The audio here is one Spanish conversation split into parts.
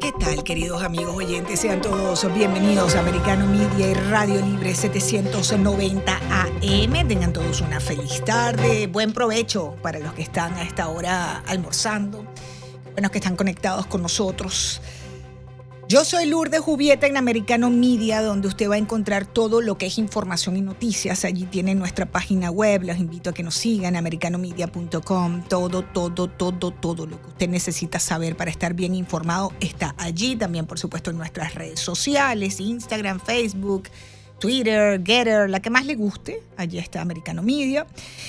¿Qué tal, queridos amigos oyentes? Sean todos bienvenidos a Americano Media y Radio Libre 790 AM. Tengan todos una feliz tarde, buen provecho para los que están a esta hora almorzando, buenos que están conectados con nosotros. Yo soy Lourdes Jubieta en Americano Media, donde usted va a encontrar todo lo que es información y noticias. Allí tiene nuestra página web. Los invito a que nos sigan, americanomedia.com. Todo, todo, todo, todo lo que usted necesita saber para estar bien informado está allí. También, por supuesto, en nuestras redes sociales, Instagram, Facebook. Twitter, Getter, la que más le guste, allí está Americano Media.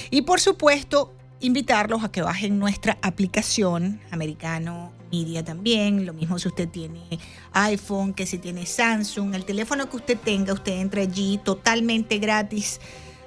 Y por supuesto, invitarlos a que bajen nuestra aplicación Americano Media también. Lo mismo si usted tiene iPhone, que si tiene Samsung, el teléfono que usted tenga, usted entra allí totalmente gratis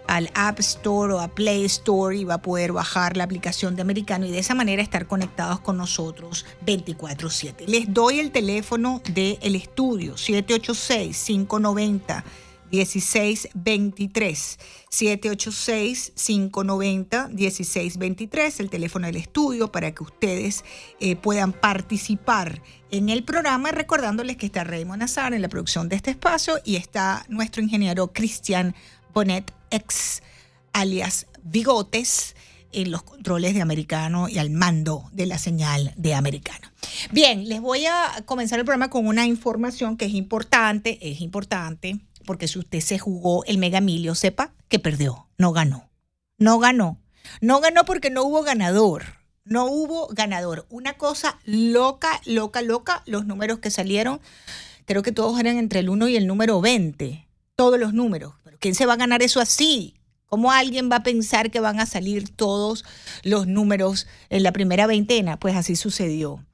al App Store o a Play Store y va a poder bajar la aplicación de Americano y de esa manera estar conectados con nosotros 24/7. Les doy el teléfono del estudio 786 590 1623 786 590 1623 el teléfono del estudio para que ustedes eh, puedan participar en el programa recordándoles que está Raymond Nazar en la producción de este espacio y está nuestro ingeniero Cristian Bonet ex alias Bigotes en los controles de americano y al mando de la señal de americano. Bien, les voy a comenzar el programa con una información que es importante, es importante porque si usted se jugó el Mega Milio, sepa que perdió, no ganó. No ganó. No ganó porque no hubo ganador. No hubo ganador. Una cosa loca, loca, loca, los números que salieron, creo que todos eran entre el 1 y el número 20. Todos los números. Pero ¿quién se va a ganar eso así? ¿Cómo alguien va a pensar que van a salir todos los números en la primera veintena? Pues así sucedió.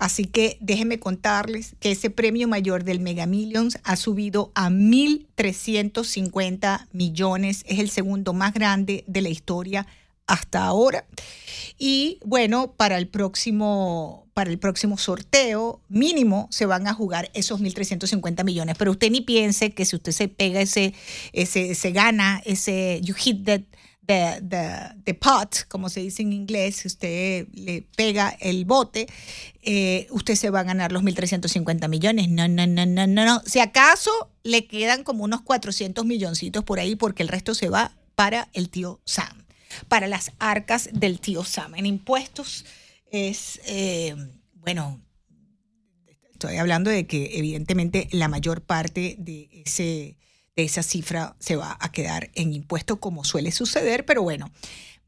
Así que déjenme contarles que ese premio mayor del Mega Millions ha subido a 1.350 millones. Es el segundo más grande de la historia hasta ahora. Y bueno, para el próximo, para el próximo sorteo mínimo se van a jugar esos 1.350 millones. Pero usted ni piense que si usted se pega ese, ese, se gana ese, you hit that the, pot, como se dice en inglés, si usted le pega el bote, eh, usted se va a ganar los 1.350 millones. No, no, no, no, no, no. Si acaso le quedan como unos 400 milloncitos por ahí, porque el resto se va para el tío Sam, para las arcas del tío Sam. En impuestos es, eh, bueno, estoy hablando de que evidentemente la mayor parte de ese esa cifra se va a quedar en impuestos como suele suceder, pero bueno,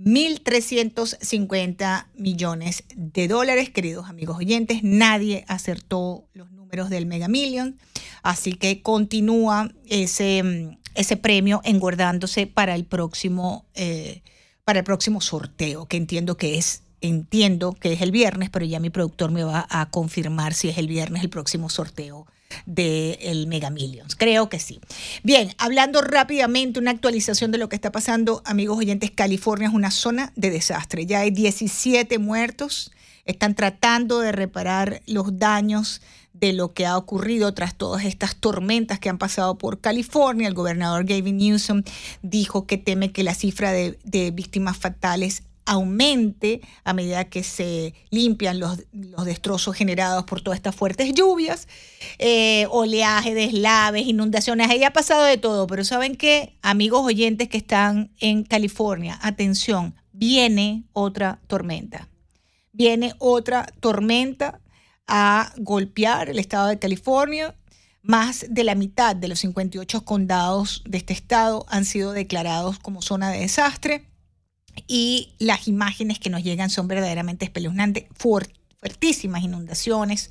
1.350 millones de dólares, queridos amigos oyentes. Nadie acertó los números del Mega Million, así que continúa ese, ese premio engordándose para el próximo, eh, para el próximo sorteo, que entiendo que es entiendo que es el viernes, pero ya mi productor me va a confirmar si es el viernes el próximo sorteo del Mega Millions. Creo que sí. Bien, hablando rápidamente, una actualización de lo que está pasando, amigos oyentes, California es una zona de desastre. Ya hay 17 muertos. Están tratando de reparar los daños de lo que ha ocurrido tras todas estas tormentas que han pasado por California. El gobernador Gavin Newsom dijo que teme que la cifra de, de víctimas fatales aumente a medida que se limpian los, destrozos generados por todas estas fuertes lluvias, eh, oleaje, deslaves, inundaciones, ahí ha pasado de todo, pero ¿saben qué? Amigos oyentes que están en California, atención, viene otra tormenta, viene otra tormenta a golpear el estado de California. Más de la mitad de los 58 condados de este estado han sido declarados como zona de desastre y las imágenes que nos llegan son verdaderamente espeluznantes, fuertísimas inundaciones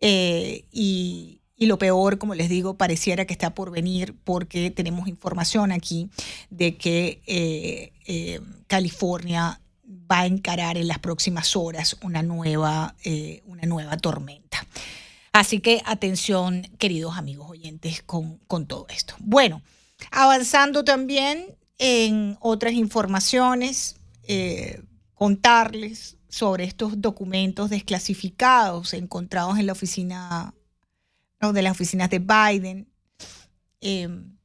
eh, y, lo peor, como les digo, pareciera que está por venir porque tenemos información aquí de que eh, eh, California va a encarar en las próximas horas una nueva, una nueva tormenta. Así que atención, queridos amigos oyentes, con, con todo esto. Bueno, avanzando también, en otras informaciones, eh, contarles sobre estos documentos desclasificados encontrados en la oficina, de las oficinas de Biden, em,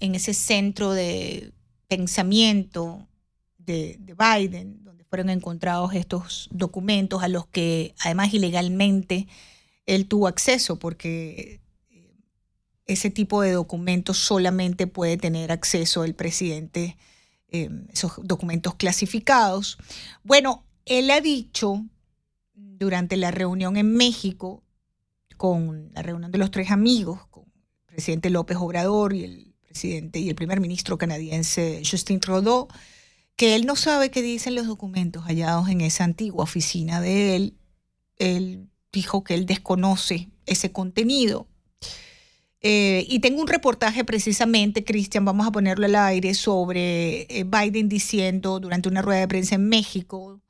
en ese centro de pensamiento de, Biden, donde fueron encontrados estos documentos a los que además ilegalmente él tuvo acceso, porque ese tipo de documentos solamente puede tener acceso el presidente, eh, esos documentos clasificados. Bueno, él ha dicho durante la reunión en México, con la reunión de los tres amigos, con el presidente López Obrador y el presidente y el primer ministro canadiense Justin Trudeau, que él no sabe qué dicen los documentos hallados en esa antigua oficina de él. Él dijo que él desconoce ese contenido. Eh, y tengo un reportaje precisamente, Cristian, vamos a ponerlo al aire, sobre eh, Biden diciendo durante una rueda de prensa en México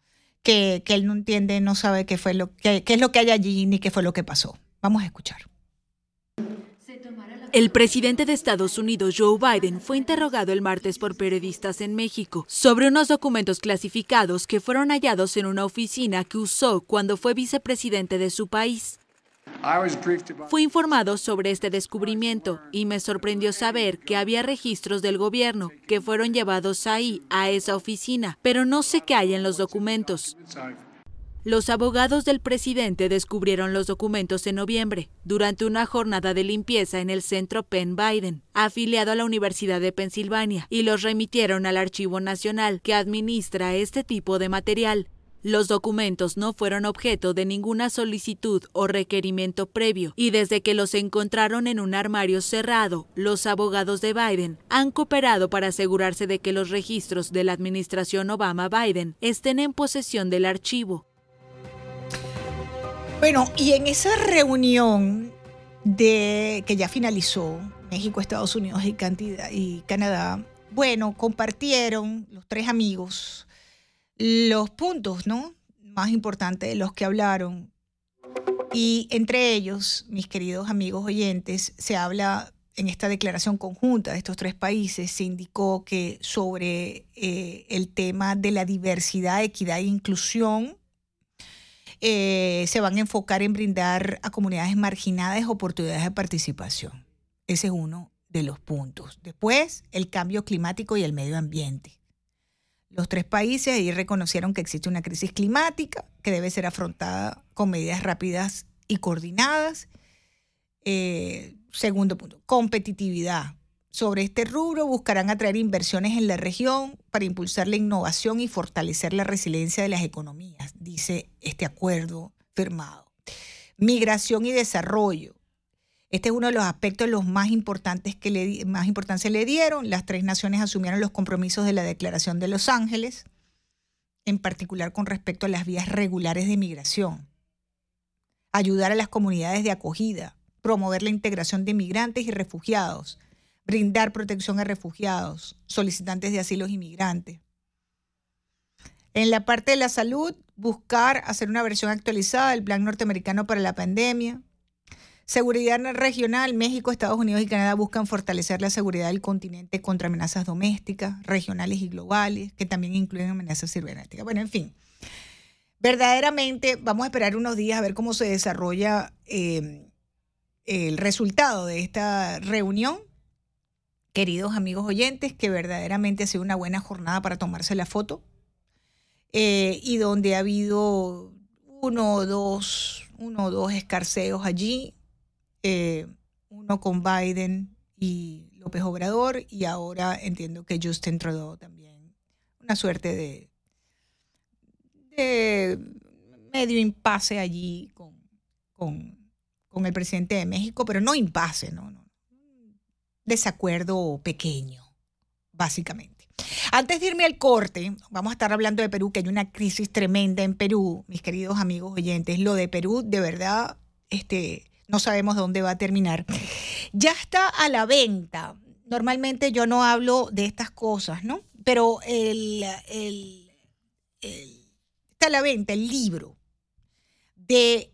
que, que él no entiende, no sabe qué, fue lo, qué, qué es lo que hay allí ni qué fue lo que pasó. Vamos a escuchar. El presidente de Estados Unidos, Joe Biden, fue interrogado el martes por periodistas en México sobre unos documentos clasificados que fueron hallados en una oficina que usó cuando fue vicepresidente de su país. Fui informado sobre este descubrimiento y me sorprendió saber que había registros del gobierno que fueron llevados ahí, a esa oficina, pero no sé qué hay en los documentos. Los abogados del presidente descubrieron los documentos en noviembre, durante una jornada de limpieza en el centro Penn Biden, afiliado a la Universidad de Pensilvania, y los remitieron al Archivo Nacional, que administra este tipo de material. Los documentos no fueron objeto de ninguna solicitud o requerimiento previo y desde que los encontraron en un armario cerrado, los abogados de Biden han cooperado para asegurarse de que los registros de la administración Obama-Biden estén en posesión del archivo. Bueno, y en esa reunión de que ya finalizó México, Estados Unidos y, y Canadá, bueno, compartieron los tres amigos los puntos, ¿no? Más importantes de los que hablaron. Y entre ellos, mis queridos amigos oyentes, se habla en esta declaración conjunta de estos tres países, se indicó que sobre eh, el tema de la diversidad, equidad e inclusión, eh, se van a enfocar en brindar a comunidades marginadas oportunidades de participación. Ese es uno de los puntos. Después, el cambio climático y el medio ambiente. Los tres países ahí reconocieron que existe una crisis climática que debe ser afrontada con medidas rápidas y coordinadas. Eh, segundo punto, competitividad. Sobre este rubro buscarán atraer inversiones en la región para impulsar la innovación y fortalecer la resiliencia de las economías, dice este acuerdo firmado. Migración y desarrollo. Este es uno de los aspectos los más importantes que le, más importancia le dieron. Las tres naciones asumieron los compromisos de la Declaración de Los Ángeles, en particular con respecto a las vías regulares de migración. Ayudar a las comunidades de acogida, promover la integración de migrantes y refugiados, brindar protección a refugiados, solicitantes de asilo y migrantes. En la parte de la salud, buscar hacer una versión actualizada del Plan Norteamericano para la pandemia. Seguridad regional, México, Estados Unidos y Canadá buscan fortalecer la seguridad del continente contra amenazas domésticas, regionales y globales, que también incluyen amenazas cibernéticas. Bueno, en fin, verdaderamente vamos a esperar unos días a ver cómo se desarrolla eh, el resultado de esta reunión queridos amigos oyentes, que verdaderamente ha sido una buena jornada para tomarse la foto eh, y donde ha habido uno o dos, uno o dos escarceos allí, eh, uno con Biden y López Obrador y ahora entiendo que Justin Trudeau también. Una suerte de, de medio impasse allí con, con, con el presidente de México, pero no impasse, no, no desacuerdo pequeño, básicamente. Antes de irme al corte, vamos a estar hablando de Perú, que hay una crisis tremenda en Perú, mis queridos amigos oyentes. Lo de Perú, de verdad, este, no sabemos dónde va a terminar. Ya está a la venta. Normalmente yo no hablo de estas cosas, ¿no? Pero el, está a la venta el libro de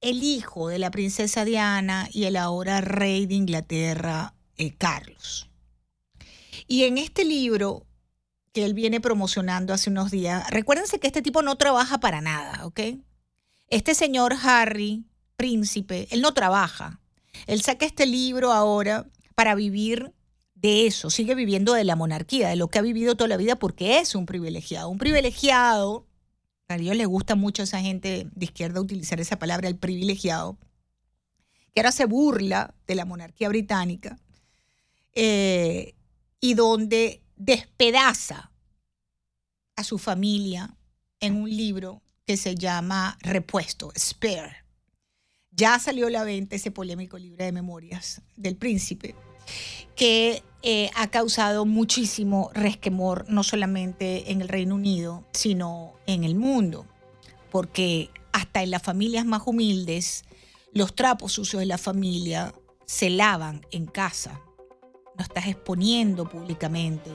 el hijo de la princesa Diana y el ahora rey de Inglaterra, eh, Carlos. Y en este libro que él viene promocionando hace unos días, recuérdense que este tipo no trabaja para nada, ¿ok? Este señor Harry, príncipe, él no trabaja. Él saca este libro ahora para vivir de eso, sigue viviendo de la monarquía, de lo que ha vivido toda la vida porque es un privilegiado. Un privilegiado, a ellos les gusta mucho a esa gente de izquierda utilizar esa palabra, el privilegiado, que ahora se burla de la monarquía británica eh, y donde despedaza a su familia en un libro que se llama Repuesto, Spare. Ya salió a la venta ese polémico libro de memorias del príncipe, que eh, ha causado muchísimo resquemor, no solamente en el Reino Unido, sino en el mundo, porque hasta en las familias más humildes, los trapos sucios de la familia se lavan en casa. No estás exponiendo públicamente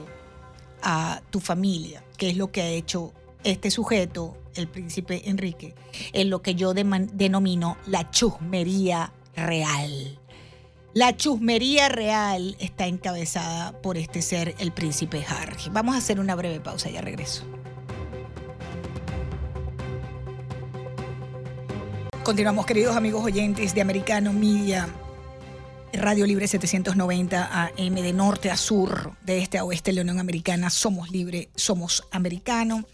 a tu familia, que es lo que ha hecho este sujeto, el príncipe Enrique, en lo que yo denomino la chusmería real. La chusmería real está encabezada por este ser, el príncipe Harry. Vamos a hacer una breve pausa, ya regreso. Continuamos, queridos amigos oyentes de Americano Media, Radio Libre 790 AM de norte a sur, de este a oeste, la Unión Americana. Somos libre, somos americano.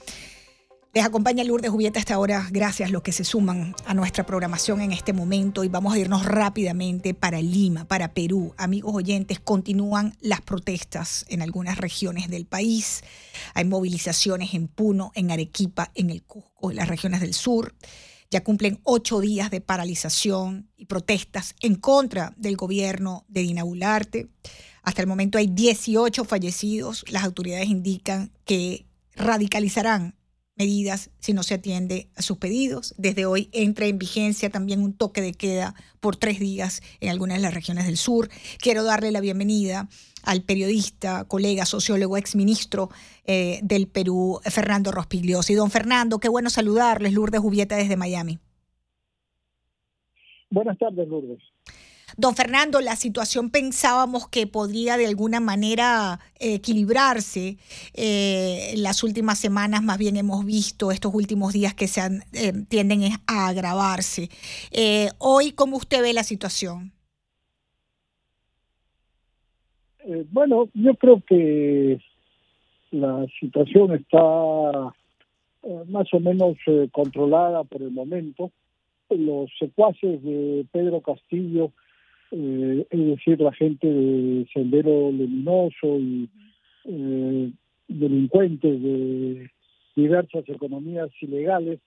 Les acompaña Lourdes Jubieta hasta ahora. Gracias a los que se suman a nuestra programación en este momento y vamos a irnos rápidamente para Lima, para Perú. Amigos oyentes, continúan las protestas en algunas regiones del país. Hay movilizaciones en Puno, en Arequipa, en el Cusco, en las regiones del sur. Ya cumplen ocho días de paralización y protestas en contra del gobierno de Dina Bularte. Hasta el momento hay 18 fallecidos. Las autoridades indican que radicalizarán medidas si no se atiende a sus pedidos. Desde hoy entra en vigencia también un toque de queda por tres días en algunas de las regiones del sur. Quiero darle la bienvenida al periodista, colega, sociólogo, exministro eh, del Perú, Fernando Rospigliosi. Don Fernando, qué bueno saludarles. Lourdes Jubieta desde Miami. Buenas tardes, Lourdes. Don Fernando, la situación pensábamos que podría de alguna manera equilibrarse. Eh, las últimas semanas más bien hemos visto estos últimos días que se eh, tienden a agravarse. Eh, hoy, ¿cómo usted ve la situación? bueno, yo creo que la situación está más o menos controlada por el momento. Los secuaces de Pedro Castillo eh, es decir, la gente de Sendero Luminoso y eh, delincuentes de diversas economías ilegales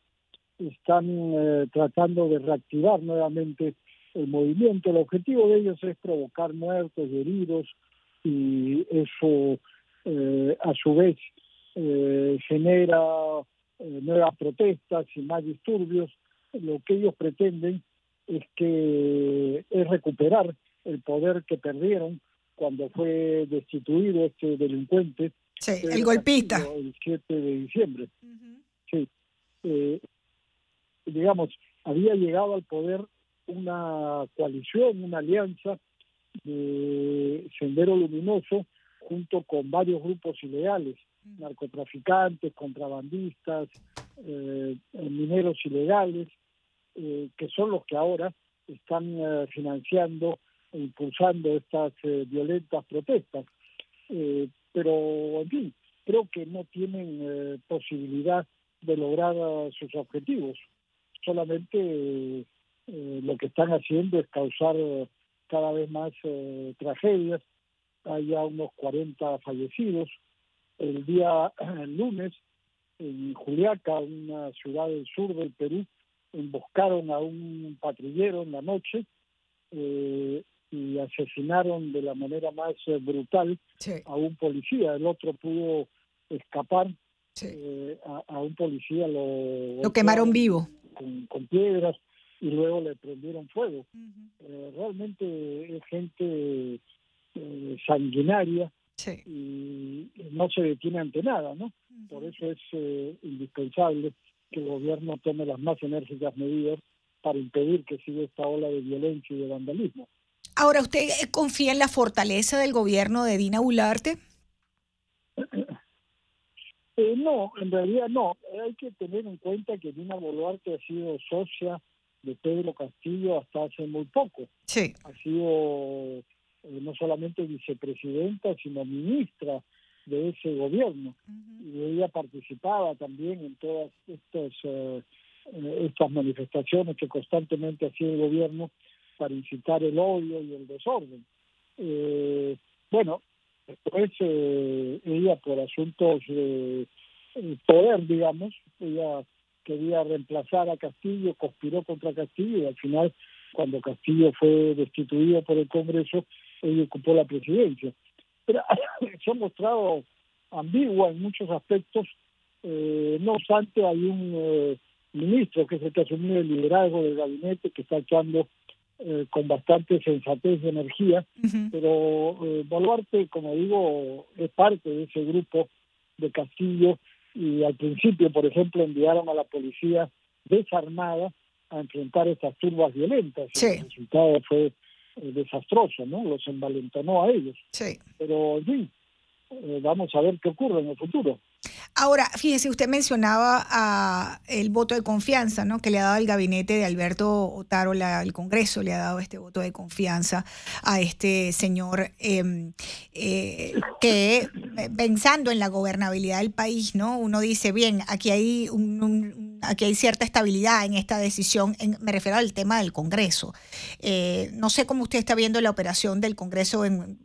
están eh, tratando de reactivar nuevamente el movimiento. El objetivo de ellos es provocar muertos heridos y eso a su vez genera nuevas protestas y más disturbios. Lo que ellos pretenden es que es recuperar el poder que perdieron cuando fue destituido este delincuente. Sí, el golpista. El 7 de diciembre. Sí. Eh, digamos, había llegado al poder una coalición, una alianza de Sendero Luminoso junto con varios grupos ilegales, narcotraficantes, contrabandistas, eh, mineros ilegales, eh, que son los que ahora están eh, financiando e impulsando estas eh, violentas protestas. pero, en fin, creo que no tienen posibilidad de lograr sus objetivos. Solamente lo que están haciendo es causar cada vez más tragedias. Hay ya unos 40 fallecidos. El día lunes, en Juliaca, una ciudad del sur del Perú, emboscaron a un patrullero en la noche eh, y asesinaron de la manera más eh, brutal a un policía. El otro pudo escapar. Eh, a, un policía lo, lo quemaron vivo con, piedras y luego le prendieron fuego. realmente es gente sanguinaria y no se detiene ante nada, ¿no? Por eso es indispensable que el gobierno tome las más enérgicas medidas para impedir que siga esta ola de violencia y de vandalismo. Ahora, ¿usted confía en la fortaleza del gobierno de Dina Bularte? Eh, no, en realidad no. Hay que tener en cuenta que Dina Boluarte ha sido socia de Pedro Castillo hasta hace muy poco. Sí. Ha sido no solamente vicepresidenta, sino ministra de ese gobierno. Y ella participaba también en todas estas, estas manifestaciones que constantemente hacía el gobierno para incitar el odio y el desorden. bueno, Después eh, ella por asuntos de poder, digamos, ella quería reemplazar a Castillo, conspiró contra Castillo y al final, cuando Castillo fue destituido por el Congreso, ella ocupó la presidencia. Pero se ha mostrado ambigua en muchos aspectos. Eh, no obstante, hay un eh, ministro que es el que asumió el liderazgo del gabinete que está echando eh, con bastante sensatez y energía, pero eh, Boluarte, como digo, es parte de ese grupo de Castillo y al principio, por ejemplo, enviaron a la policía desarmada a enfrentar estas turbas violentas. El resultado fue eh, desastroso, ¿no? Los envalentonó a ellos. Sí. Pero, en fin, eh, vamos a ver qué ocurre en el futuro. Ahora, fíjese, usted mencionaba a el voto de confianza, ¿no? Que le ha dado el gabinete de Alberto Otárola, el Congreso le ha dado este voto de confianza a este señor em, eh, que eh, pensando en la gobernabilidad del país, ¿no? Uno dice, bien, aquí hay un, aquí hay cierta estabilidad en esta decisión. me refiero al tema del Congreso. Eh, no sé cómo usted está viendo la operación del Congreso en,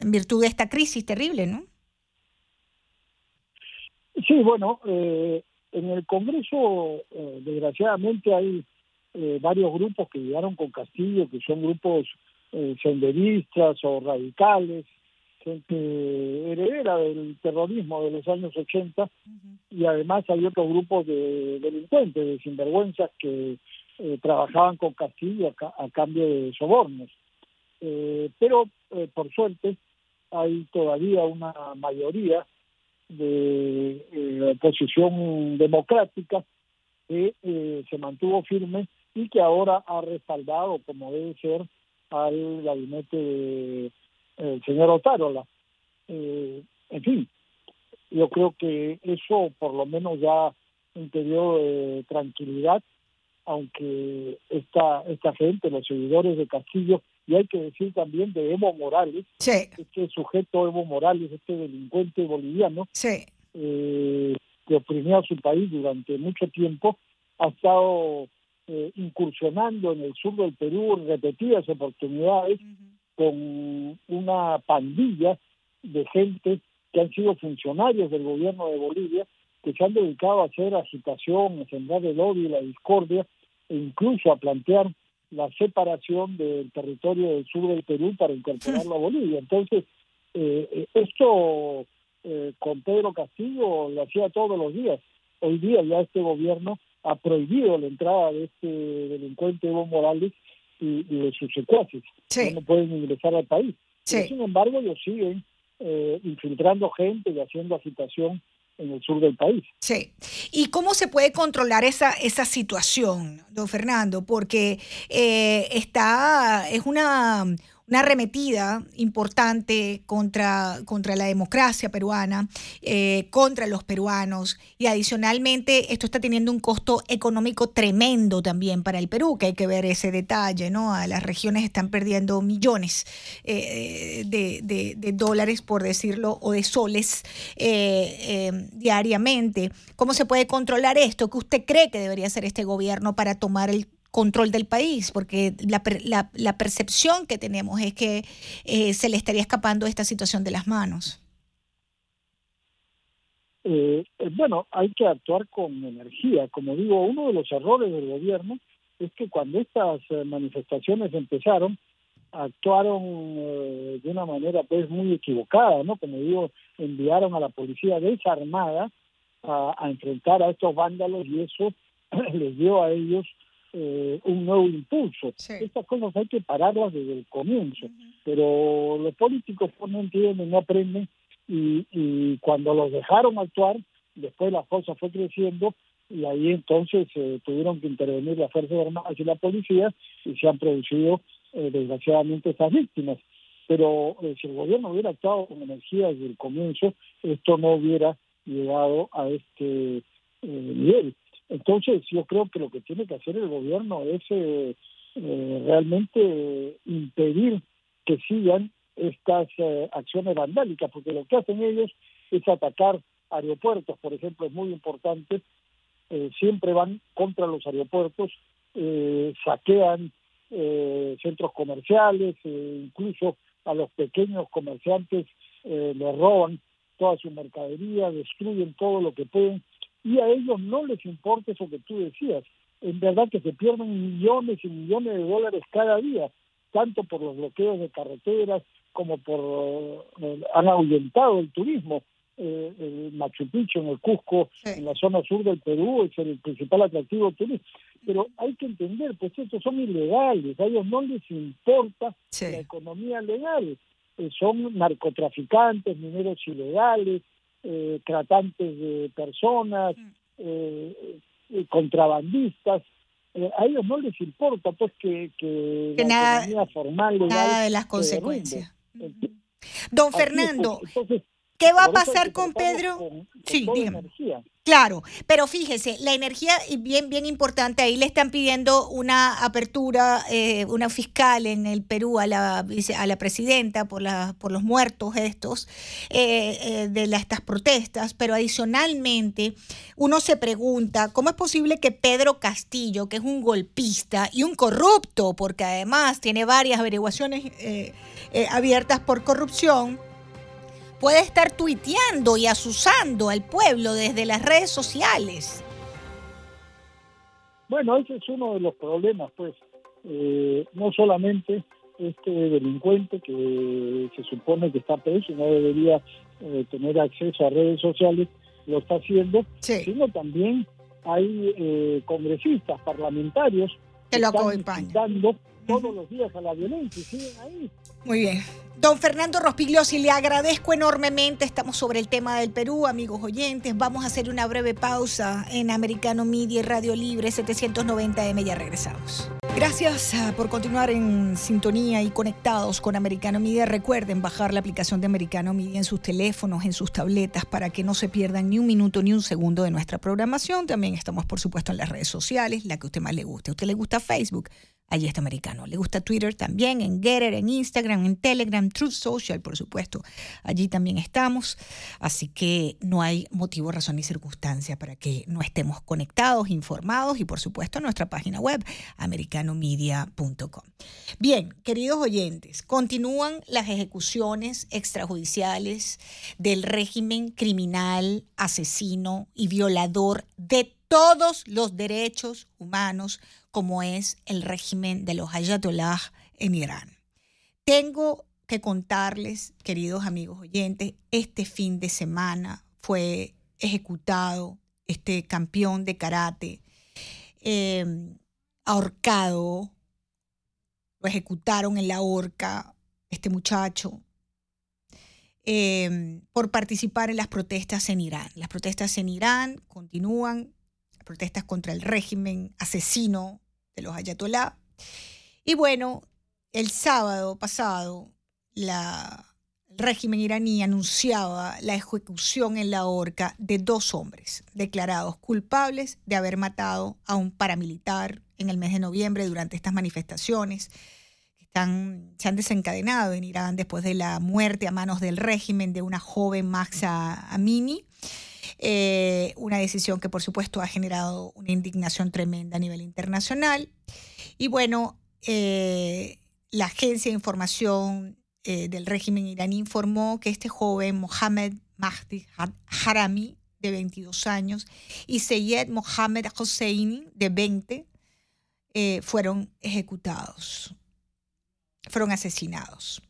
en virtud de esta crisis terrible, ¿no? Sí, bueno, eh, en el Congreso, eh, desgraciadamente, hay eh, varios grupos que llegaron con Castillo, que son grupos senderistas o radicales, gente heredera del terrorismo de los años 80, y además hay otros grupos de delincuentes, de sinvergüenzas, que trabajaban con Castillo a, cambio de sobornos. pero, por suerte, hay todavía una mayoría de eh, oposición democrática que eh, se mantuvo firme y que ahora ha respaldado, como debe ser, al gabinete del de, señor Otárola. Eh, en fin, yo creo que eso por lo menos ya un periodo de tranquilidad, aunque esta, esta gente, los seguidores de Castillo, y hay que decir también de Evo Morales, este sujeto Evo Morales, este delincuente boliviano, eh, que oprimió a su país durante mucho tiempo, ha estado eh, incursionando en el sur del Perú en repetidas oportunidades con una pandilla de gente que han sido funcionarios del gobierno de Bolivia, que se han dedicado a hacer agitación, a sembrar el odio y la discordia, e incluso a plantear la separación del territorio del sur del Perú para incorporarlo a Bolivia. Entonces, eh, eh, esto eh, con Pedro Castillo lo hacía todos los días. Hoy día ya este gobierno ha prohibido la entrada de este delincuente Evo Morales y, de sus secuaces. No pueden ingresar al país. sin embargo, ellos siguen infiltrando gente y haciendo agitación en el sur del país. Sí. ¿Y cómo se puede controlar esa, esa situación, don Fernando? Porque eh, está, es una una arremetida importante contra, contra la democracia peruana, eh, contra los peruanos. Y adicionalmente, esto está teniendo un costo económico tremendo también para el Perú, que hay que ver ese detalle, ¿no? A las regiones están perdiendo millones eh, de, dólares, por decirlo, o de soles eh, diariamente. ¿Cómo se puede controlar esto? ¿Qué usted cree que debería hacer este gobierno para tomar el control del país, porque la, la, la percepción que tenemos es que eh, se le estaría escapando esta situación de las manos. Eh, eh, bueno, hay que actuar con energía. Como digo, uno de los errores del gobierno es que cuando estas manifestaciones empezaron, actuaron de una manera pues muy equivocada, ¿no? Como digo, enviaron a la policía desarmada a enfrentar a estos vándalos y eso les dio a ellos eh, un nuevo impulso. Estas cosas hay que pararlas desde el comienzo, pero los políticos no entienden, no aprenden y, y cuando los dejaron actuar, después la cosa fue creciendo y ahí entonces eh, tuvieron que intervenir las Fuerzas Armadas y la policía y se han producido eh, desgraciadamente estas víctimas. Pero si el gobierno hubiera actuado con energía desde el comienzo, esto no hubiera llegado a este nivel. Entonces yo creo que lo que tiene que hacer el gobierno es eh, eh, realmente impedir que sigan estas eh, acciones vandálicas, porque lo que hacen ellos es atacar aeropuertos, por ejemplo, es muy importante, eh, siempre van contra los aeropuertos, saquean centros comerciales, incluso a los pequeños comerciantes les roban toda su mercadería, destruyen todo lo que pueden, y a ellos no les importa eso que tú decías, en verdad que se pierden millones y millones de dólares cada día, tanto por los bloqueos de carreteras como por... Eh, han ahuyentado el turismo. Eh, el Machu Picchu, en el Cusco, en la zona sur del Perú, es el principal atractivo turístico. Pero hay que entender, pues estos son ilegales, a ellos no les importa la economía legal. Eh, son narcotraficantes, mineros ilegales, tratantes de personas, mm. contrabandistas, eh, a ellos no les importa pues que, que, nada, formal nada de las consecuencias. Don Fernando, ¿qué va a pasar con Pedro? sí, dígame. Claro, pero fíjese, la energía, bien, bien importante, ahí le están pidiendo una apertura, eh, una fiscal en el Perú a la, a la presidenta por, la, por los muertos estos eh, eh, de estas protestas, pero adicionalmente uno se pregunta, ¿cómo es posible que Pedro Castillo, que es un golpista y un corrupto, porque además tiene varias averiguaciones abiertas por corrupción, puede estar tuiteando y asusando al pueblo desde las redes sociales. Bueno, ese es uno de los problemas, pues, eh, no solamente este delincuente que se supone que está preso y no debería eh, tener acceso a redes sociales, lo está haciendo, sino también hay eh, congresistas, parlamentarios que, lo acompañan. todos los días a la violencia y siguen ahí. Muy bien. Don Fernando Rospigliosi, le agradezco enormemente. Estamos sobre el tema del Perú, amigos oyentes. Vamos a hacer una breve pausa en Americano Media y Radio Libre 790M. Ya regresamos. Gracias ah, por continuar en sintonía y conectados con Americano Media. Recuerden bajar la aplicación de Americano Media en sus teléfonos, en sus tabletas, para que no se pierdan ni un minuto ni un segundo de nuestra programación. También estamos, por supuesto, en las redes sociales, la que a usted más le guste. ¿A usted le gusta Facebook? Allí está americano. Le gusta Twitter también, en Getter, en Instagram, en Telegram, Truth Social, por supuesto. Allí también estamos. Así que no hay motivo, razón ni circunstancia para que no estemos conectados, informados y, por supuesto, nuestra página web, americanomedia.com. Bien, queridos oyentes, continúan las ejecuciones extrajudiciales del régimen criminal, asesino y violador de todos los derechos humanos como es el régimen de los ayatollah en Irán. Tengo que contarles, queridos amigos oyentes, este fin de semana fue ejecutado este campeón de karate, em, ahorcado, lo ejecutaron en la horca, este muchacho, em, por participar en las protestas en Irán. Las protestas en Irán continúan, protestas contra el régimen asesino de los ayatolá. Y bueno, el sábado pasado, la, el régimen iraní anunciaba la ejecución en la horca de dos hombres declarados culpables de haber matado a un paramilitar en el mes de noviembre durante estas manifestaciones que están, se han desencadenado en Irán después de la muerte a manos del régimen de una joven Maxa Amini. Eh, una decisión que por supuesto ha generado una indignación tremenda a nivel internacional. Y bueno, eh, la agencia de información eh, del régimen iraní informó que este joven Mohamed Mahdi Harami, de 22 años, y Seyed Mohamed Hosseini, de 20, fueron ejecutados, fueron asesinados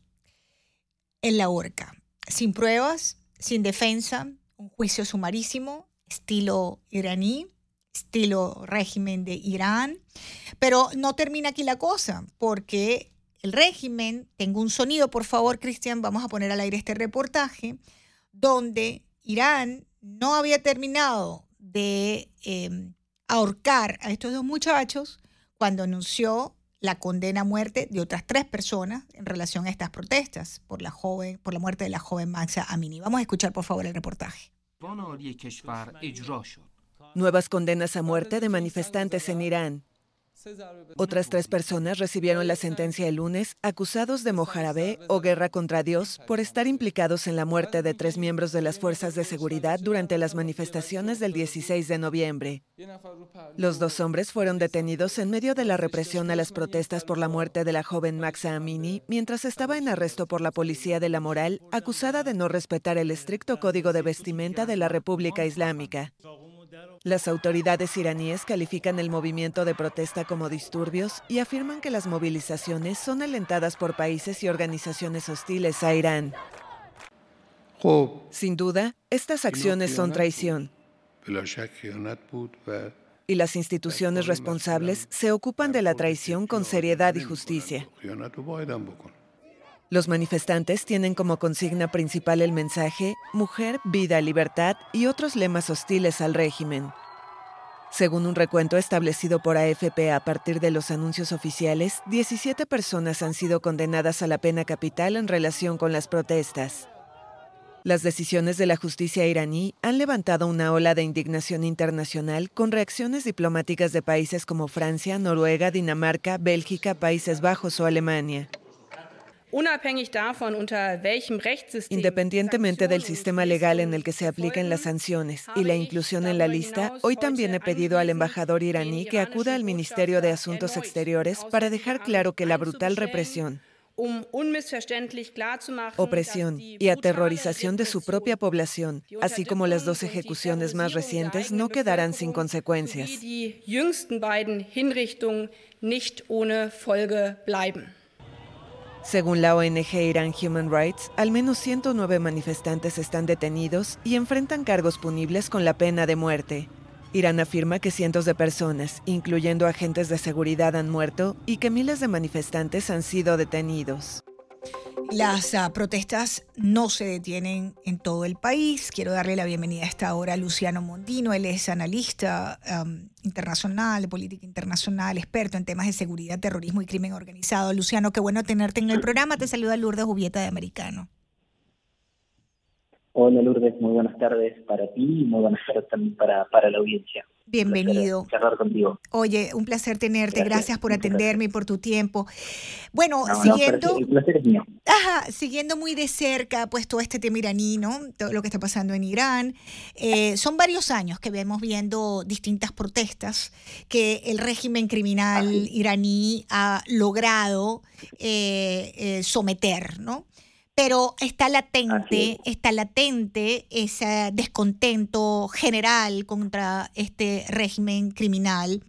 en la horca, sin pruebas, sin defensa, un juicio sumarísimo, estilo iraní, estilo régimen de Irán. Pero no termina aquí la cosa, porque el régimen, tengo un sonido, por favor, Cristian, vamos a poner al aire este reportaje, donde Irán no había terminado de em, ahorcar a estos dos muchachos cuando anunció la condena a muerte de otras tres personas en relación a estas protestas por la joven, por la muerte de la joven Maxa Amini. Vamos a escuchar por favor el reportaje. Nuevas condenas a muerte de manifestantes en Irán. Otras tres personas recibieron la sentencia el lunes acusados de mojarabé o guerra contra Dios por estar implicados en la muerte de tres miembros de las fuerzas de seguridad durante las manifestaciones del 16 de noviembre. Los dos hombres fueron detenidos en medio de la represión a las protestas por la muerte de la joven Maxa Amini mientras estaba en arresto por la policía de la moral acusada de no respetar el estricto código de vestimenta de la República Islámica. Las autoridades iraníes califican el movimiento de protesta como disturbios y afirman que las movilizaciones son alentadas por países y organizaciones hostiles a Irán. Sin duda, estas acciones son traición. Y las instituciones responsables se ocupan de la traición con seriedad y justicia. Los manifestantes tienen como consigna principal el mensaje Mujer, vida, libertad y otros lemas hostiles al régimen. Según un recuento establecido por AFP a partir de los anuncios oficiales, 17 personas han sido condenadas a la pena capital en relación con las protestas. Las decisiones de la justicia iraní han levantado una ola de indignación internacional con reacciones diplomáticas de países como Francia, Noruega, Dinamarca, Bélgica, Países Bajos o Alemania. Independientemente del sistema legal en el que se apliquen las sanciones y la inclusión en la lista, hoy también he pedido al embajador iraní que acuda al Ministerio de Asuntos Exteriores para dejar claro que la brutal represión, um opresión y aterrorización de su propia población, así como las dos ejecuciones más recientes, no quedarán sin consecuencias. Según la ONG Iran Human Rights, al menos 109 manifestantes están detenidos y enfrentan cargos punibles con la pena de muerte. Irán afirma que cientos de personas, incluyendo agentes de seguridad, han muerto y que miles de manifestantes han sido detenidos. Las ah, protestas no se detienen en todo el país. Quiero darle la bienvenida a esta hora a Luciano Mondino. Él es analista internacional, de política internacional, experto en temas de seguridad, terrorismo y crimen organizado. Luciano, qué bueno tenerte en el programa. Te saluda Lourdes Jubieta de Americano. Hola Lourdes, muy buenas tardes para ti y muy buenas tardes también para, para la audiencia. Bienvenido. contigo. Oye, un placer tenerte. Gracias, por atenderme y por tu tiempo. Bueno, siguiendo. el placer es mío. Ajá, siguiendo muy de cerca, pues todo este tema iraní, ¿no? Todo lo que está pasando en Irán. Eh, son varios años que vemos viendo distintas protestas que el régimen criminal iraní ha logrado eh, eh, someter, ¿no? Pero está latente, está latente ese descontento general contra este régimen criminal.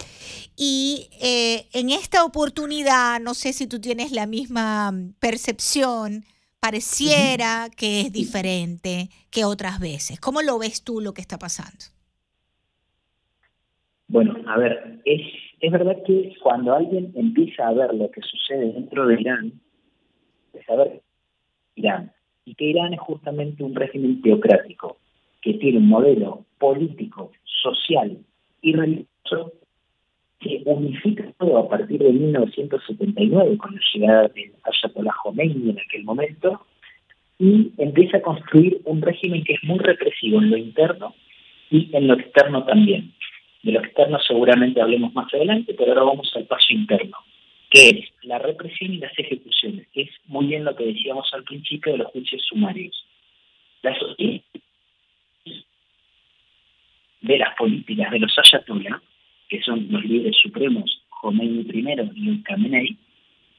Y eh, en esta oportunidad, no sé si tú tienes la misma percepción, pareciera que es diferente que otras veces. ¿Cómo lo ves tú lo que está pasando? Bueno, a ver, es, es verdad que cuando alguien empieza a ver lo que sucede dentro de Irán, es saber Irán. Y que Irán es justamente un régimen teocrático que tiene un modelo político, social y religioso que unifica todo a partir de 1979 con la llegada de Ayatollah Khomeini en aquel momento y empieza a construir un régimen que es muy represivo en lo interno y en lo externo también. De lo externo seguramente hablemos más adelante, pero ahora vamos al paso interno que es la represión y las ejecuciones, que es muy bien lo que decíamos al principio de los juicios sumarios. La de las políticas de los ayatollah, que son los líderes supremos Khomeini I y Khamenei,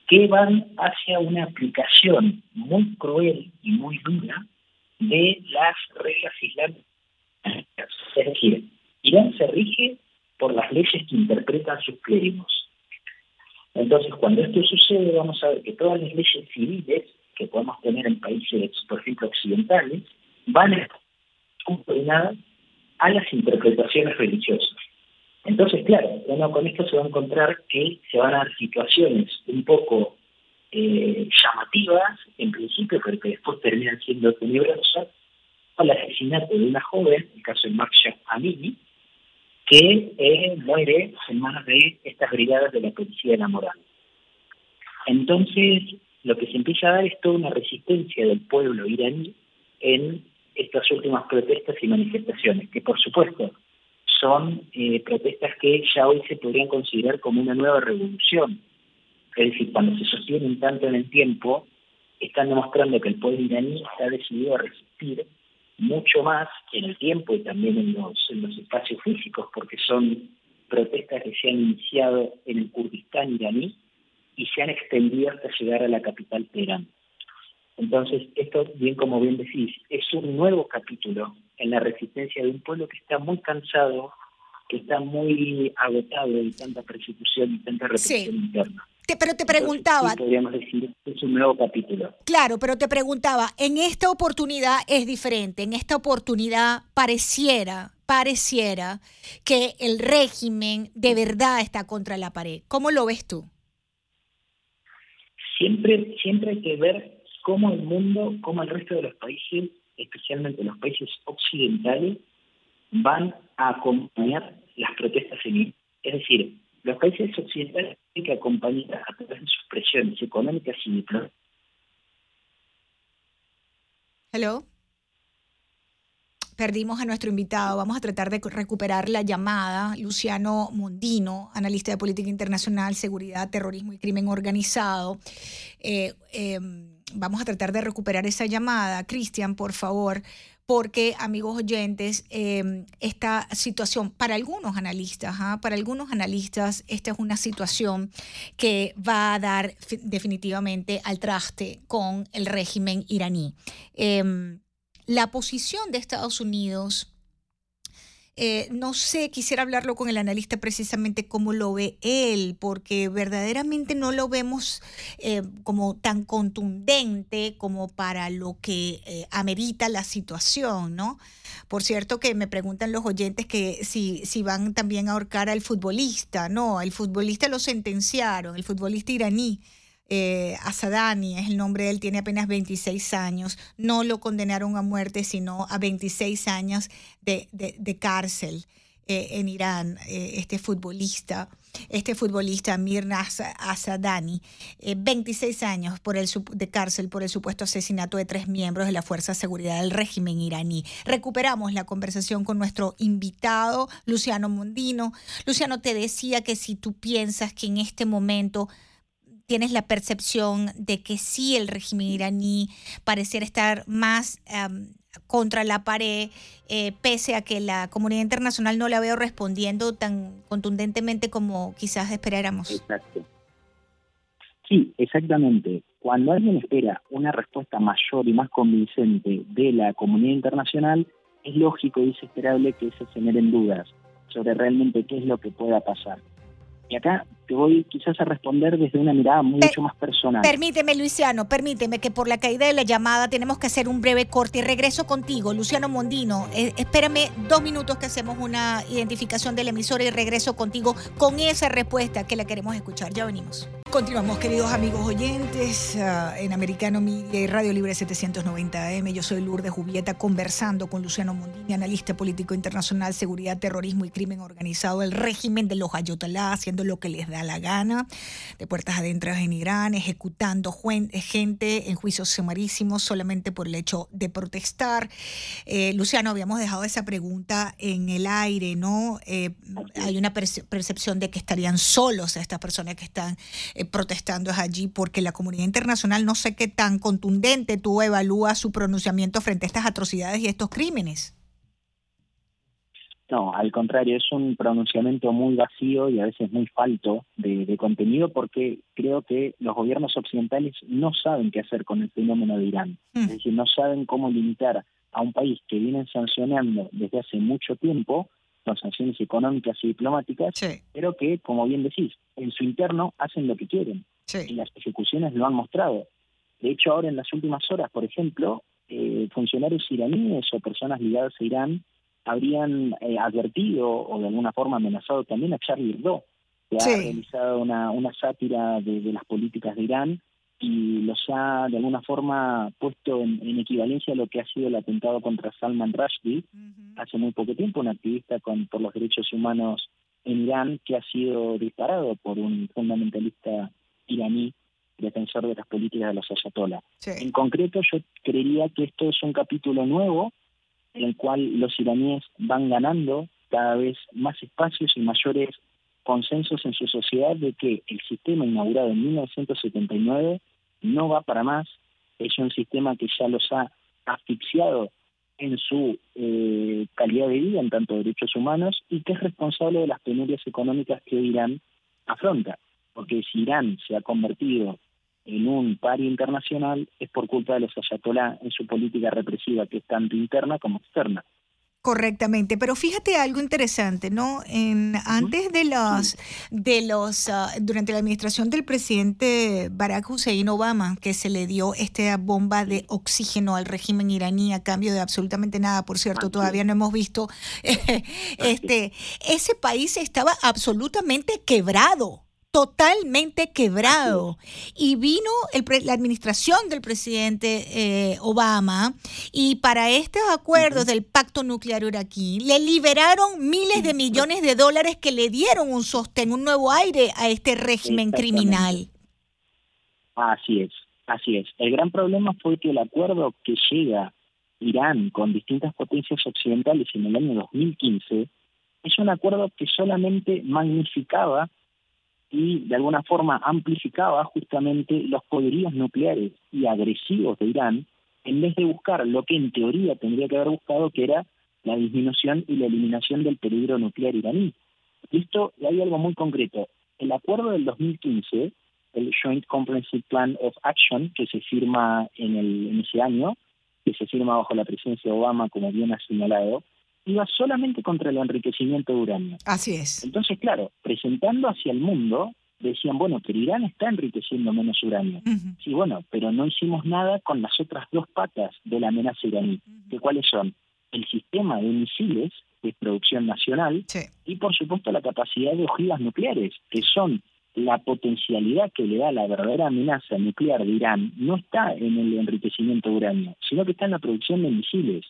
que van hacia una aplicación muy cruel y muy dura de las reglas islámicas. Es decir, Irán se rige por las leyes que interpretan sus clérigos entonces, cuando esto sucede, vamos a ver que todas las leyes civiles que podemos tener en países, por ejemplo, occidentales, van a estar a las interpretaciones religiosas. Entonces, claro, uno con esto se va a encontrar que se van a dar situaciones un poco eh, llamativas, en principio, pero que después terminan siendo tenebrosas, el asesinato de una joven, el caso de Marcia Amini, que muere en manos de estas brigadas de la policía de la moral. Entonces, lo que se empieza a dar es toda una resistencia del pueblo iraní en estas últimas protestas y manifestaciones, que por supuesto son eh, protestas que ya hoy se podrían considerar como una nueva revolución. Es decir, cuando se sostienen tanto en el tiempo, están demostrando que el pueblo iraní está decidido a resistir mucho más en el tiempo y también en los, en los espacios físicos, porque son protestas que se han iniciado en el Kurdistán iraní y se han extendido hasta llegar a la capital Teherán. Entonces, esto, bien como bien decís, es un nuevo capítulo en la resistencia de un pueblo que está muy cansado, que está muy agotado de tanta persecución y tanta represión interna pero te preguntaba. podríamos decir es un nuevo capítulo. Claro, pero te preguntaba, en esta oportunidad es diferente. En esta oportunidad pareciera, pareciera que el régimen de verdad está contra la pared. ¿Cómo lo ves tú? Siempre, siempre hay que ver cómo el mundo, cómo el resto de los países, especialmente los países occidentales, van a acompañar las protestas en Es decir, los países occidentales tienen que acompañar a través de sus presiones económicas y diplomáticas. Hello. Perdimos a nuestro invitado. Vamos a tratar de recuperar la llamada. Luciano Mondino, analista de política internacional, seguridad, terrorismo y crimen organizado. Eh, em, vamos a tratar de recuperar esa llamada. Cristian, por favor, porque, amigos oyentes, em, esta situación, para algunos analistas, para algunos analistas, esta es una situación que va a dar definitivamente al traste con el régimen iraní. Em, la posición de Estados Unidos eh, no sé, quisiera hablarlo con el analista precisamente cómo lo ve él, porque verdaderamente no lo vemos eh, como tan contundente como para lo que eh, amerita la situación, ¿no? Por cierto que me preguntan los oyentes que si, si van también a ahorcar al futbolista, no, el futbolista lo sentenciaron, el futbolista iraní eh, Asadani, es el nombre de él, tiene apenas 26 años, no lo condenaron a muerte, sino a 26 años de, cárcel eh, en Irán, eh, este futbolista. Este futbolista Mirna Asadani, 26 años por el, de cárcel por el supuesto asesinato de tres miembros de la Fuerza de Seguridad del régimen iraní. Recuperamos la conversación con nuestro invitado, Luciano Mondino. Luciano, te decía que si tú piensas que en este momento tienes la percepción de que sí el régimen iraní pareciera estar más contra la pared, eh, pese a que la comunidad internacional no la veo respondiendo tan contundentemente como quizás esperáramos. Exacto. Sí, exactamente. Cuando alguien espera una respuesta mayor y más convincente de la comunidad internacional, es lógico y es esperable que se generen dudas sobre realmente qué es lo que pueda pasar. Y acá te voy quizás a responder desde una mirada mucho más personal. Permíteme, Luciano, permíteme que por la caída de la llamada tenemos que hacer un breve corte y regreso contigo, Luciano Mondino. Eh, espérame dos minutos que hacemos una identificación del emisor y regreso contigo con esa respuesta que la queremos escuchar. Ya venimos. Continuamos, queridos amigos oyentes, ah, en Americano Media y Radio Libre 790 AM. Yo soy Lourdes Jubieta, conversando con Luciano Mondini, analista político internacional, seguridad, terrorismo y crimen organizado, el régimen de los Ayatollah, haciendo lo que les da la gana, de puertas adentro en Irán, ejecutando gente en juicios sumarísimos solamente por el hecho de protestar. Eh, Luciano, habíamos dejado esa pregunta en el aire, ¿no? Eh, hay una percepción de que estarían solos estas personas que están eh, protestando allí, porque la comunidad internacional no sé qué tan contundente tú evalúas su pronunciamiento frente a estas atrocidades y estos crímenes. No, al contrario, es un pronunciamiento muy vacío y a veces muy falto de, contenido porque creo que los gobiernos occidentales no saben qué hacer con el fenómeno de Irán. Mm. Es decir, no saben cómo limitar a un país que vienen sancionando desde hace mucho tiempo con sanciones económicas y diplomáticas, pero que, como bien decís, en su interno hacen lo que quieren. Y las ejecuciones lo han mostrado. De hecho, ahora en las últimas horas, por ejemplo, eh, funcionarios iraníes o personas ligadas a Irán habrían eh, advertido o de alguna forma amenazado también a Charlie Hebdo, que ha realizado una, una sátira de, las políticas de Irán y los ha de alguna forma puesto en, equivalencia a lo que ha sido el atentado contra Salman Rushdie hace muy poco tiempo, un activista con, por los derechos humanos en Irán que ha sido disparado por un fundamentalista iraní defensor de las políticas de los ayatollah. En concreto, yo creería que esto es un capítulo nuevo en el cual los iraníes van ganando cada vez más espacios y mayores consensos en su sociedad de que el sistema inaugurado en 1979 no va para más, es un sistema que ya los ha asfixiado en su eh, calidad de vida en tanto derechos humanos y que es responsable de las penurias económicas que Irán afronta. Porque si Irán se ha convertido en un par internacional es por culpa de los ayatolá en su política represiva, que es tanto interna como externa. Correctamente, pero fíjate algo interesante, ¿no? En, antes de los, de los, ah, durante la administración del presidente Barack Hussein Obama, que se le dio esta bomba de oxígeno al régimen iraní a cambio de absolutamente nada, por cierto, todavía no hemos visto, este, ese país estaba absolutamente quebrado totalmente quebrado. Y vino la administración del presidente eh, Obama y para estos acuerdos del pacto nuclear iraquí le liberaron miles de millones de dólares que le dieron un sostén, un nuevo aire a este régimen criminal. Así es, así es. El gran problema fue que el acuerdo que llega Irán con distintas potencias occidentales en el año 2015 es un acuerdo que solamente magnificaba y de alguna forma amplificaba justamente los poderíos nucleares y agresivos de Irán, en vez de buscar lo que en teoría tendría que haber buscado, que era la disminución y la eliminación del peligro nuclear iraní. Y esto, hay algo muy concreto. El acuerdo del 2015, el Joint Comprehensive Plan of Action, que se firma en ese año, que se firma bajo la presidencia de Obama, como bien ha señalado, iba solamente contra el enriquecimiento de uranio. Así es. Entonces, claro, presentando hacia el mundo, decían, bueno, pero Irán está enriqueciendo menos uranio. Sí, bueno, pero no hicimos nada con las otras dos patas de la amenaza iraní, que cuáles son el sistema de misiles de producción nacional y, por supuesto, la capacidad de ojivas nucleares, que son la potencialidad que le da la verdadera amenaza nuclear de Irán, no está en el enriquecimiento de uranio, sino que está en la producción de misiles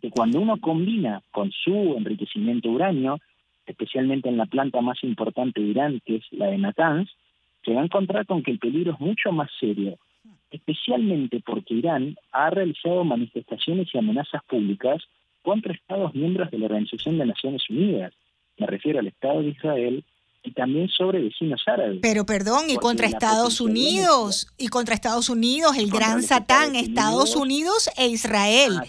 que cuando uno combina con su enriquecimiento uranio, especialmente en la planta más importante de Irán, que es la de Natanz, se va a encontrar con que el peligro es mucho más serio, especialmente porque Irán ha realizado manifestaciones y amenazas públicas contra Estados miembros de la Organización de Naciones Unidas. Me refiero al Estado de Israel, y también sobre vecinos árabes. Pero perdón, y contra Estados Unidos, y contra Estados Unidos, el gran Satán, Estados Unidos e Israel.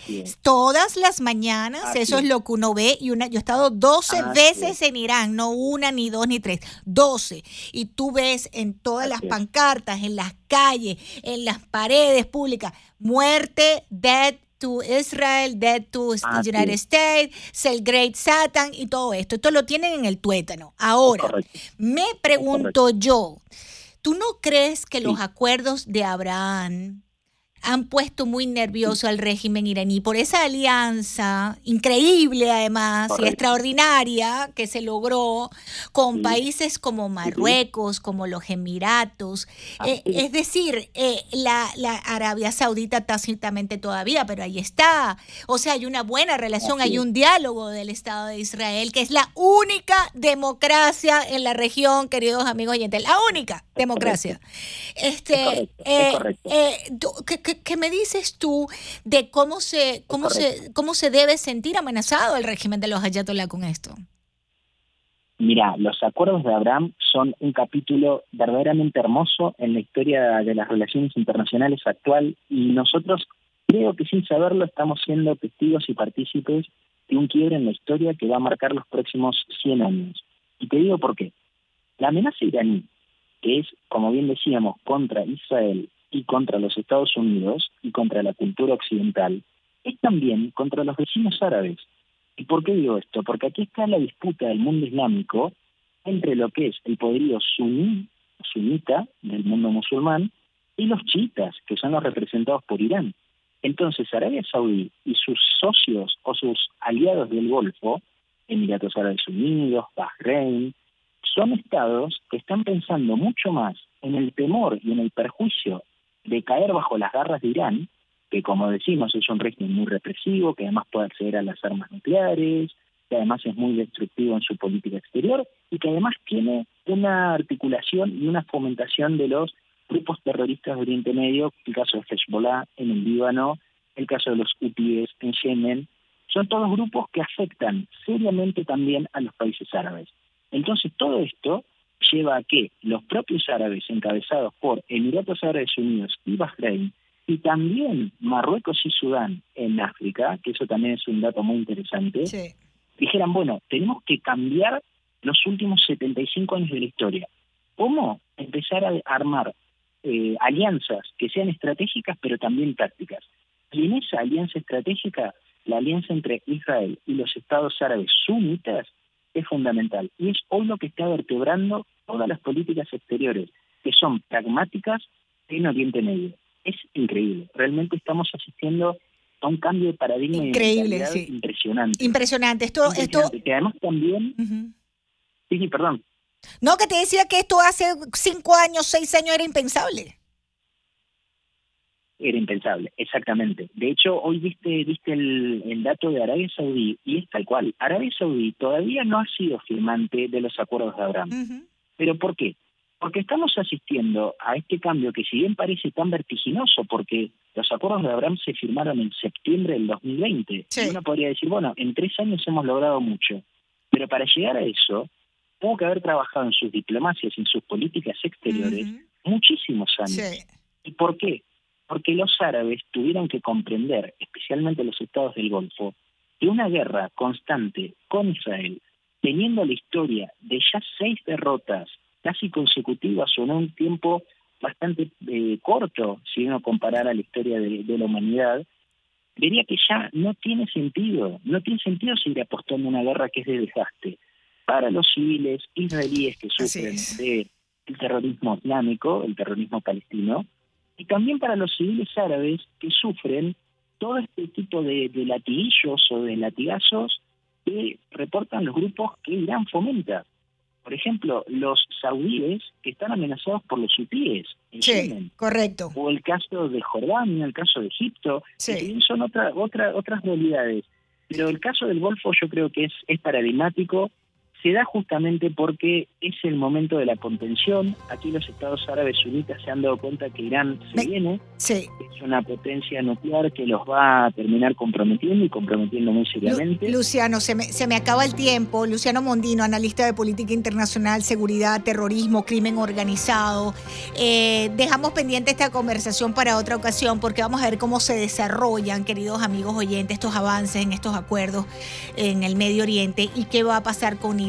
Todas las mañanas, eso es. lo que uno ve, y una, yo he estado 12 veces en Irán, no una, ni dos, ni tres, 12. Y tú ves en todas las pancartas, en las calles, en las paredes públicas, muerte, dead, to Israel, Dead to ah, United States, el Great Satan y todo esto. Esto lo tienen en el tuétano. Ahora, me pregunto yo, ¿tú no crees que los acuerdos de Abraham han puesto muy nervioso al régimen iraní por esa alianza increíble además y extraordinaria que se logró con países como Marruecos, como los Emiratos. Eh, es decir, eh, la, la, Arabia Saudita tácitamente todavía, pero ahí está. O sea, hay una buena relación, hay un diálogo del Estado de Israel, que es la única democracia en la región, queridos amigos oyentes, la única democracia. Este, ¿qué, me dices tú de cómo se, cómo se, cómo se debe sentir amenazado el régimen de los ayatollah con esto? Mira, los acuerdos de Abraham son un capítulo verdaderamente hermoso en la historia de las relaciones internacionales actual y nosotros creo que sin saberlo estamos siendo testigos y partícipes de un quiebre en la historia que va a marcar los próximos 100 años. Y te digo por qué. La amenaza iraní que es, como bien decíamos, contra Israel y contra los Estados Unidos y contra la cultura occidental, es también contra los vecinos árabes. ¿Y por qué digo esto? Porque aquí está la disputa del mundo islámico entre lo que es el poderío suní, sunita del mundo musulmán y los chiitas, que son los representados por Irán. Entonces, Arabia Saudí y sus socios o sus aliados del Golfo, Emiratos Árabes Unidos, Bahrein, son estados que están pensando mucho más en el temor y en el perjuicio de caer bajo las garras de Irán, que como decimos es un régimen muy represivo, que además puede acceder a las armas nucleares, que además es muy destructivo en su política exterior y que además tiene una articulación y una fomentación de los grupos terroristas de Oriente Medio, el caso de Hezbollah en el Líbano, el caso de los hutíes en Yemen, son todos grupos que afectan seriamente también a los países árabes. Entonces todo esto lleva a que los propios árabes, encabezados por Emiratos Árabes Unidos y Bahrein, y también Marruecos y Sudán en África, que eso también es un dato muy interesante, dijeran, bueno, tenemos que cambiar los últimos 75 años de la historia. ¿Cómo? Empezar a armar eh, alianzas que sean estratégicas pero también tácticas. Y en esa alianza estratégica, la alianza entre Israel y los estados árabes sunitas es fundamental. Y es hoy lo que está vertebrando todas las políticas exteriores, que son pragmáticas en Oriente Medio. Es increíble. Realmente estamos asistiendo a un cambio de paradigma increíble, impresionante. Impresionante. Esto, esto... Que además también... Sí, sí, perdón. No, que te decía que esto hace cinco años, seis años era impensable. Era impensable, exactamente. De hecho, hoy viste, viste el, dato de Arabia Saudí y es tal cual. Arabia Saudí todavía no ha sido firmante de los acuerdos de Abraham. ¿Pero por qué? Porque estamos asistiendo a este cambio que si bien parece tan vertiginoso, porque los acuerdos de Abraham se firmaron en septiembre del 2020, y uno podría decir, bueno, en tres años hemos logrado mucho, pero para llegar a eso, tuvo que haber trabajado en sus diplomacias y en sus políticas exteriores muchísimos años. ¿Y por qué? Porque los árabes tuvieron que comprender, especialmente los estados del Golfo, que una guerra constante con Israel, teniendo la historia de ya seis derrotas casi consecutivas o en un tiempo bastante eh, corto, si uno comparara la historia de, de, la humanidad, vería que ya no tiene sentido, no tiene sentido seguir apostando una guerra que es de desgaste para los civiles israelíes que sufren del terrorismo islámico, el terrorismo palestino, y también para los civiles árabes que sufren todo este tipo de, de latiguillos o de latigazos que reportan los grupos que Irán fomenta. Por ejemplo, los saudíes que están amenazados por los hutíes en sí, correcto. O el caso de Jordania, el caso de Egipto, que son otra, otra, otras realidades. Pero el caso del Golfo yo creo que es, es paradigmático se da justamente porque es el momento de la contención. Aquí los Estados Árabes Unidos se han dado cuenta que Irán se viene. Sí. Es una potencia nuclear que los va a terminar comprometiendo y comprometiendo muy seriamente. Luciano, se me, se me acaba el tiempo. Luciano Mondino, analista de política internacional, seguridad, terrorismo, crimen organizado. Eh, dejamos pendiente esta conversación para otra ocasión porque vamos a ver cómo se desarrollan, queridos amigos oyentes, estos avances en estos acuerdos en el Medio Oriente y qué va a pasar con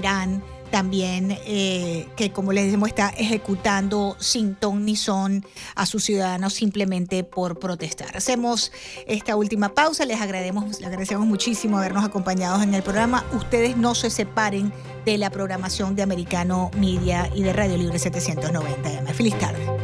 También, eh, que como les decimos, está ejecutando sin ton ni son a sus ciudadanos simplemente por protestar. Hacemos esta última pausa, les agradecemos, les agradecemos muchísimo habernos acompañado en el programa. Ustedes no se separen de la programación de Americano Media y de Radio Libre 790M. Feliz tarde.